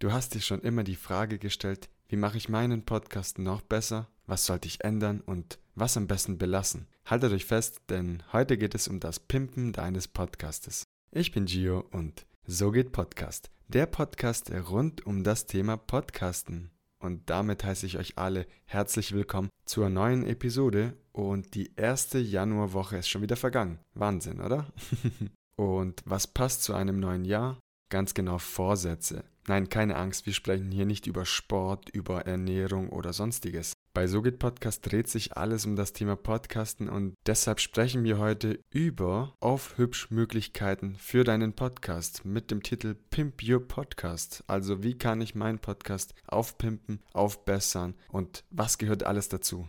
Du hast dir schon immer die Frage gestellt, wie mache ich meinen Podcast noch besser? Was sollte ich ändern und was am besten belassen? Haltet euch fest, denn heute geht es um das Pimpen deines Podcastes. Ich bin Gio und so geht Podcast. Der Podcast rund um das Thema Podcasten. Und damit heiße ich euch alle herzlich willkommen zur neuen Episode und die erste Januarwoche ist schon wieder vergangen. Wahnsinn, oder? und was passt zu einem neuen Jahr? Ganz genau Vorsätze. Nein, keine Angst, wir sprechen hier nicht über Sport, über Ernährung oder sonstiges. Bei SoGit Podcast dreht sich alles um das Thema Podcasten und deshalb sprechen wir heute über Aufhübschmöglichkeiten für deinen Podcast mit dem Titel Pimp Your Podcast. Also wie kann ich meinen Podcast aufpimpen, aufbessern und was gehört alles dazu?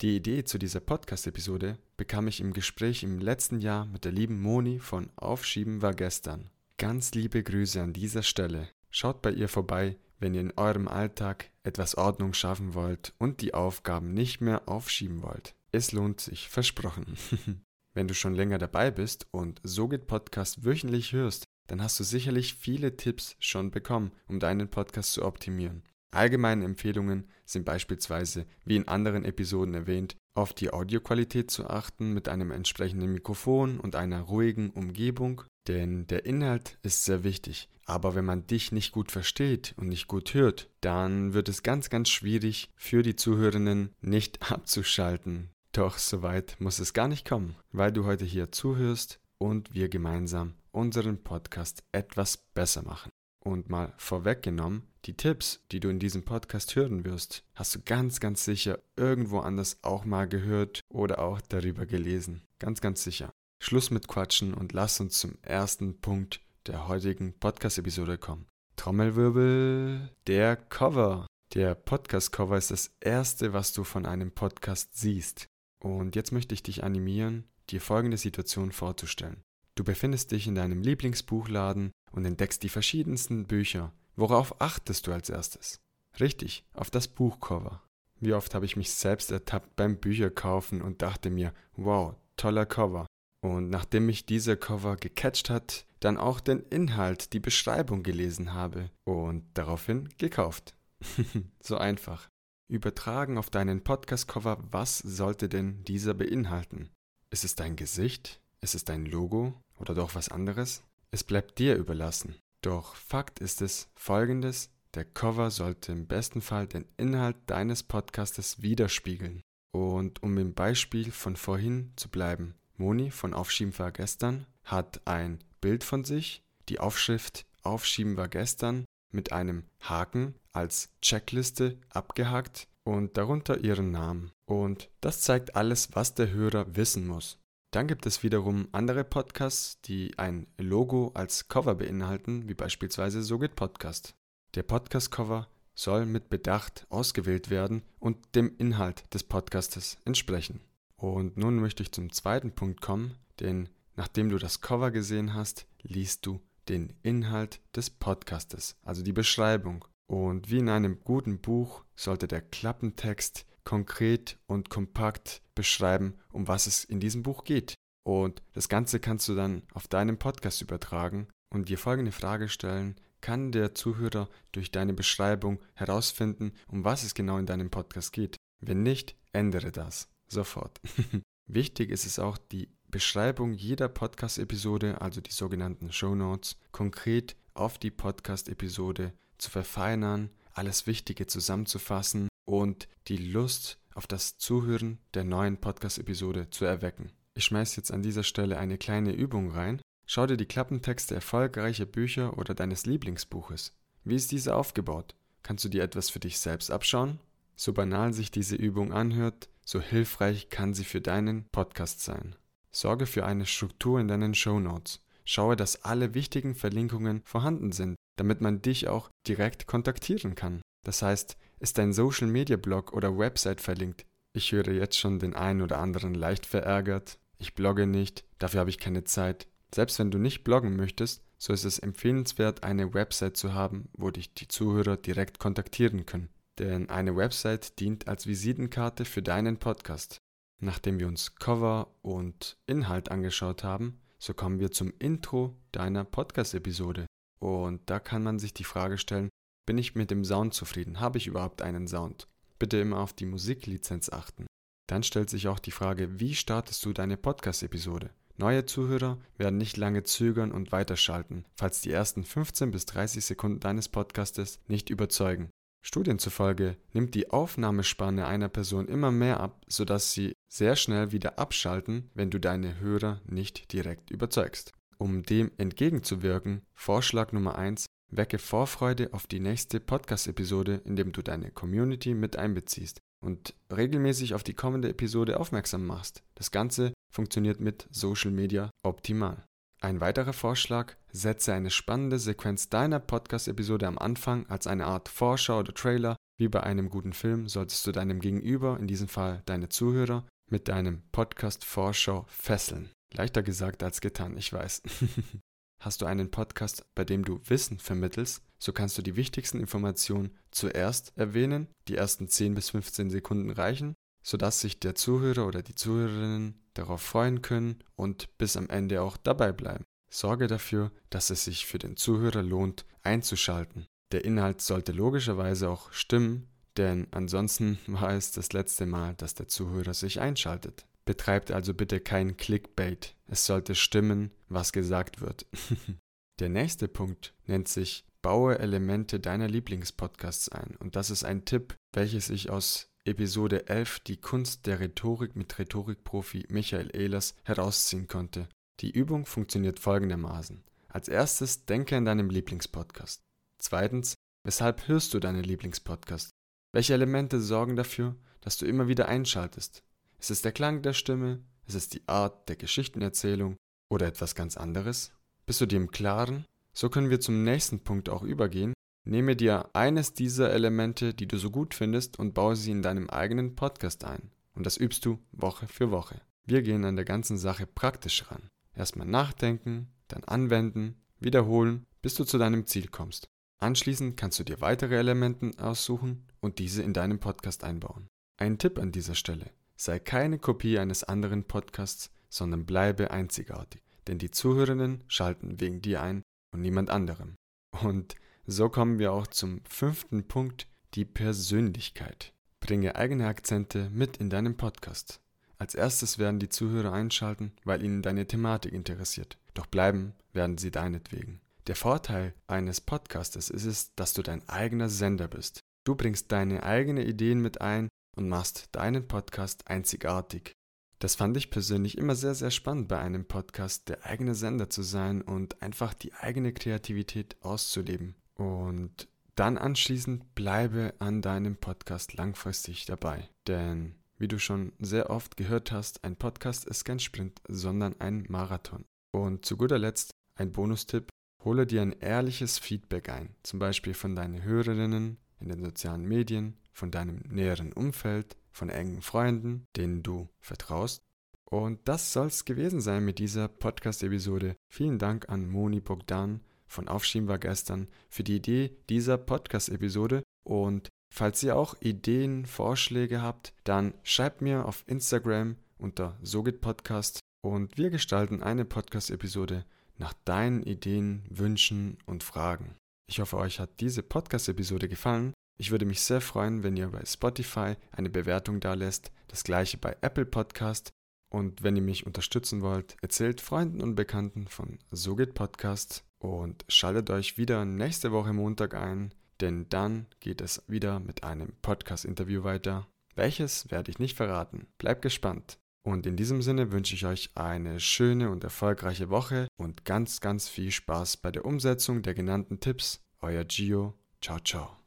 Die Idee zu dieser Podcast-Episode bekam ich im Gespräch im letzten Jahr mit der lieben Moni von Aufschieben war gestern. Ganz liebe Grüße an dieser Stelle. Schaut bei ihr vorbei, wenn ihr in eurem Alltag etwas Ordnung schaffen wollt und die Aufgaben nicht mehr aufschieben wollt. Es lohnt sich, versprochen. wenn du schon länger dabei bist und So geht Podcast wöchentlich hörst, dann hast du sicherlich viele Tipps schon bekommen, um deinen Podcast zu optimieren. Allgemeine Empfehlungen sind beispielsweise, wie in anderen Episoden erwähnt, auf die Audioqualität zu achten mit einem entsprechenden Mikrofon und einer ruhigen Umgebung, denn der Inhalt ist sehr wichtig. Aber wenn man dich nicht gut versteht und nicht gut hört, dann wird es ganz, ganz schwierig für die Zuhörenden nicht abzuschalten. Doch soweit muss es gar nicht kommen, weil du heute hier zuhörst und wir gemeinsam unseren Podcast etwas besser machen. Und mal vorweggenommen, die Tipps, die du in diesem Podcast hören wirst, hast du ganz, ganz sicher irgendwo anders auch mal gehört oder auch darüber gelesen. Ganz, ganz sicher. Schluss mit Quatschen und lass uns zum ersten Punkt der heutigen Podcast-Episode kommen. Trommelwirbel, der Cover. Der Podcast-Cover ist das erste, was du von einem Podcast siehst. Und jetzt möchte ich dich animieren, dir folgende Situation vorzustellen. Du befindest dich in deinem Lieblingsbuchladen und entdeckst die verschiedensten Bücher. Worauf achtest du als erstes? Richtig, auf das Buchcover. Wie oft habe ich mich selbst ertappt beim Bücherkaufen und dachte mir, wow, toller Cover. Und nachdem mich dieser Cover gecatcht hat, dann auch den Inhalt, die Beschreibung gelesen habe und daraufhin gekauft. so einfach. Übertragen auf deinen Podcast-Cover, was sollte denn dieser beinhalten? Ist es dein Gesicht? Ist es dein Logo? Oder doch was anderes? Es bleibt dir überlassen. Doch Fakt ist es folgendes, der Cover sollte im besten Fall den Inhalt deines Podcastes widerspiegeln. Und um im Beispiel von vorhin zu bleiben, Moni von Aufschieben war gestern hat ein Bild von sich, die Aufschrift Aufschieben war gestern mit einem Haken als Checkliste abgehakt und darunter ihren Namen. Und das zeigt alles, was der Hörer wissen muss. Dann gibt es wiederum andere Podcasts, die ein Logo als Cover beinhalten, wie beispielsweise SoGit Podcast. Der Podcast-Cover soll mit Bedacht ausgewählt werden und dem Inhalt des Podcastes entsprechen. Und nun möchte ich zum zweiten Punkt kommen, denn nachdem du das Cover gesehen hast, liest du den Inhalt des Podcastes, also die Beschreibung. Und wie in einem guten Buch sollte der Klappentext konkret und kompakt beschreiben, um was es in diesem Buch geht. Und das Ganze kannst du dann auf deinem Podcast übertragen und dir folgende Frage stellen, kann der Zuhörer durch deine Beschreibung herausfinden, um was es genau in deinem Podcast geht? Wenn nicht, ändere das sofort. Wichtig ist es auch, die Beschreibung jeder Podcast-Episode, also die sogenannten Show Notes, konkret auf die Podcast-Episode zu verfeinern, alles Wichtige zusammenzufassen und die Lust auf das Zuhören der neuen Podcast-Episode zu erwecken. Ich schmeiße jetzt an dieser Stelle eine kleine Übung rein. Schau dir die Klappentexte erfolgreicher Bücher oder deines Lieblingsbuches. Wie ist diese aufgebaut? Kannst du dir etwas für dich selbst abschauen? So banal sich diese Übung anhört, so hilfreich kann sie für deinen Podcast sein. Sorge für eine Struktur in deinen Show Notes. Schaue, dass alle wichtigen Verlinkungen vorhanden sind, damit man dich auch direkt kontaktieren kann. Das heißt, ist dein Social Media Blog oder Website verlinkt? Ich höre jetzt schon den einen oder anderen leicht verärgert. Ich blogge nicht, dafür habe ich keine Zeit. Selbst wenn du nicht bloggen möchtest, so ist es empfehlenswert, eine Website zu haben, wo dich die Zuhörer direkt kontaktieren können. Denn eine Website dient als Visitenkarte für deinen Podcast. Nachdem wir uns Cover und Inhalt angeschaut haben, so kommen wir zum Intro deiner Podcast-Episode. Und da kann man sich die Frage stellen, Bin ich mit dem Sound zufrieden? Habe ich überhaupt einen Sound? Bitte immer auf die Musiklizenz achten. Dann stellt sich auch die Frage, wie startest du deine Podcast-Episode? Neue Zuhörer werden nicht lange zögern und weiterschalten, falls die ersten 15 bis 30 Sekunden deines Podcastes nicht überzeugen. Studien zufolge nimmt die Aufnahmespanne einer Person immer mehr ab, sodass sie sehr schnell wieder abschalten, wenn du deine Hörer nicht direkt überzeugst. Um dem entgegenzuwirken, Vorschlag Nummer 1, wecke Vorfreude auf die nächste Podcast-Episode, indem du deine Community mit einbeziehst und regelmäßig auf die kommende Episode aufmerksam machst. Das Ganze funktioniert mit Social Media optimal. Ein weiterer Vorschlag, setze eine spannende Sequenz deiner Podcast-Episode am Anfang als eine Art Vorschau oder Trailer. Wie bei einem guten Film solltest du deinem Gegenüber, in diesem Fall deine Zuhörer, mit deinem Podcast-Vorschau fesseln. Leichter gesagt als getan, ich weiß. Hast du einen Podcast, bei dem du Wissen vermittelst, so kannst du die wichtigsten Informationen zuerst erwähnen, die ersten 10 bis 15 Sekunden reichen, sodass sich der Zuhörer oder die Zuhörerinnen darauf freuen können und bis am Ende auch dabei bleiben. Sorge dafür, dass es sich für den Zuhörer lohnt, einzuschalten. Der Inhalt sollte logischerweise auch stimmen, denn ansonsten war es das letzte Mal, dass der Zuhörer sich einschaltet. Betreibt also bitte kein Clickbait. Es sollte stimmen, was gesagt wird. Der nächste Punkt nennt sich Baue Elemente deiner Lieblingspodcasts ein. Und das ist ein Tipp, welches ich aus Episode 11 Die Kunst der Rhetorik mit Rhetorikprofi Michael Ehlers herausziehen konnte. Die Übung funktioniert folgendermaßen. Als erstes denke an deinem Lieblingspodcast. Zweitens, weshalb hörst du deinen Lieblingspodcast? Welche Elemente sorgen dafür, dass du immer wieder einschaltest? Ist es der Klang der Stimme? Ist es die Art der Geschichtenerzählung? Oder etwas ganz anderes? Bist du dir im Klaren? So können wir zum nächsten Punkt auch übergehen. Nehme dir eines dieser Elemente, die du so gut findest, und baue sie in deinem eigenen Podcast ein. Und das übst du Woche für Woche. Wir gehen an der ganzen Sache praktisch ran. Erstmal nachdenken, dann anwenden, wiederholen, bis du zu deinem Ziel kommst. Anschließend kannst du dir weitere Elemente aussuchen und diese in deinem Podcast einbauen. Ein Tipp an dieser Stelle. Sei keine Kopie eines anderen Podcasts, sondern bleibe einzigartig. Denn die Zuhörerinnen schalten wegen dir ein und niemand anderem. Und so kommen wir auch zum fünften Punkt, die Persönlichkeit. Bringe eigene Akzente mit in deinem Podcast. Als erstes werden die Zuhörer einschalten, weil ihnen deine Thematik interessiert. Doch bleiben werden sie deinetwegen. Der Vorteil eines Podcastes ist es, dass du dein eigener Sender bist. Du bringst deine eigenen Ideen mit ein und machst deinen Podcast einzigartig. Das fand ich persönlich immer sehr, sehr spannend bei einem Podcast, der eigene Sender zu sein und einfach die eigene Kreativität auszuleben. Und dann anschließend bleibe an deinem Podcast langfristig dabei. Denn, wie du schon sehr oft gehört hast, ein Podcast ist kein Sprint, sondern ein Marathon. Und zu guter Letzt ein Bonustipp, hole dir ein ehrliches Feedback ein, zum Beispiel von deinen Hörerinnen in den sozialen Medien, von deinem näheren Umfeld, von engen Freunden, denen du vertraust. Und das soll's gewesen sein mit dieser Podcast-Episode. Vielen Dank an Moni Bogdan von Aufschieben war gestern für die Idee dieser Podcast-Episode. Und falls ihr auch Ideen, Vorschläge habt, dann schreibt mir auf Instagram unter SoGitPodcast und wir gestalten eine Podcast-Episode nach deinen Ideen, Wünschen und Fragen. Ich hoffe, euch hat diese Podcast-Episode gefallen ich würde mich sehr freuen, wenn ihr bei Spotify eine Bewertung da lässt, das gleiche bei Apple Podcast. Und wenn ihr mich unterstützen wollt, erzählt Freunden und Bekannten von So geht Podcast und schaltet euch wieder nächste Woche Montag ein, denn dann geht es wieder mit einem Podcast-Interview weiter. Welches werde ich nicht verraten. Bleibt gespannt. Und in diesem Sinne wünsche ich euch eine schöne und erfolgreiche Woche und ganz, ganz viel Spaß bei der Umsetzung der genannten Tipps. Euer Gio. Ciao, ciao.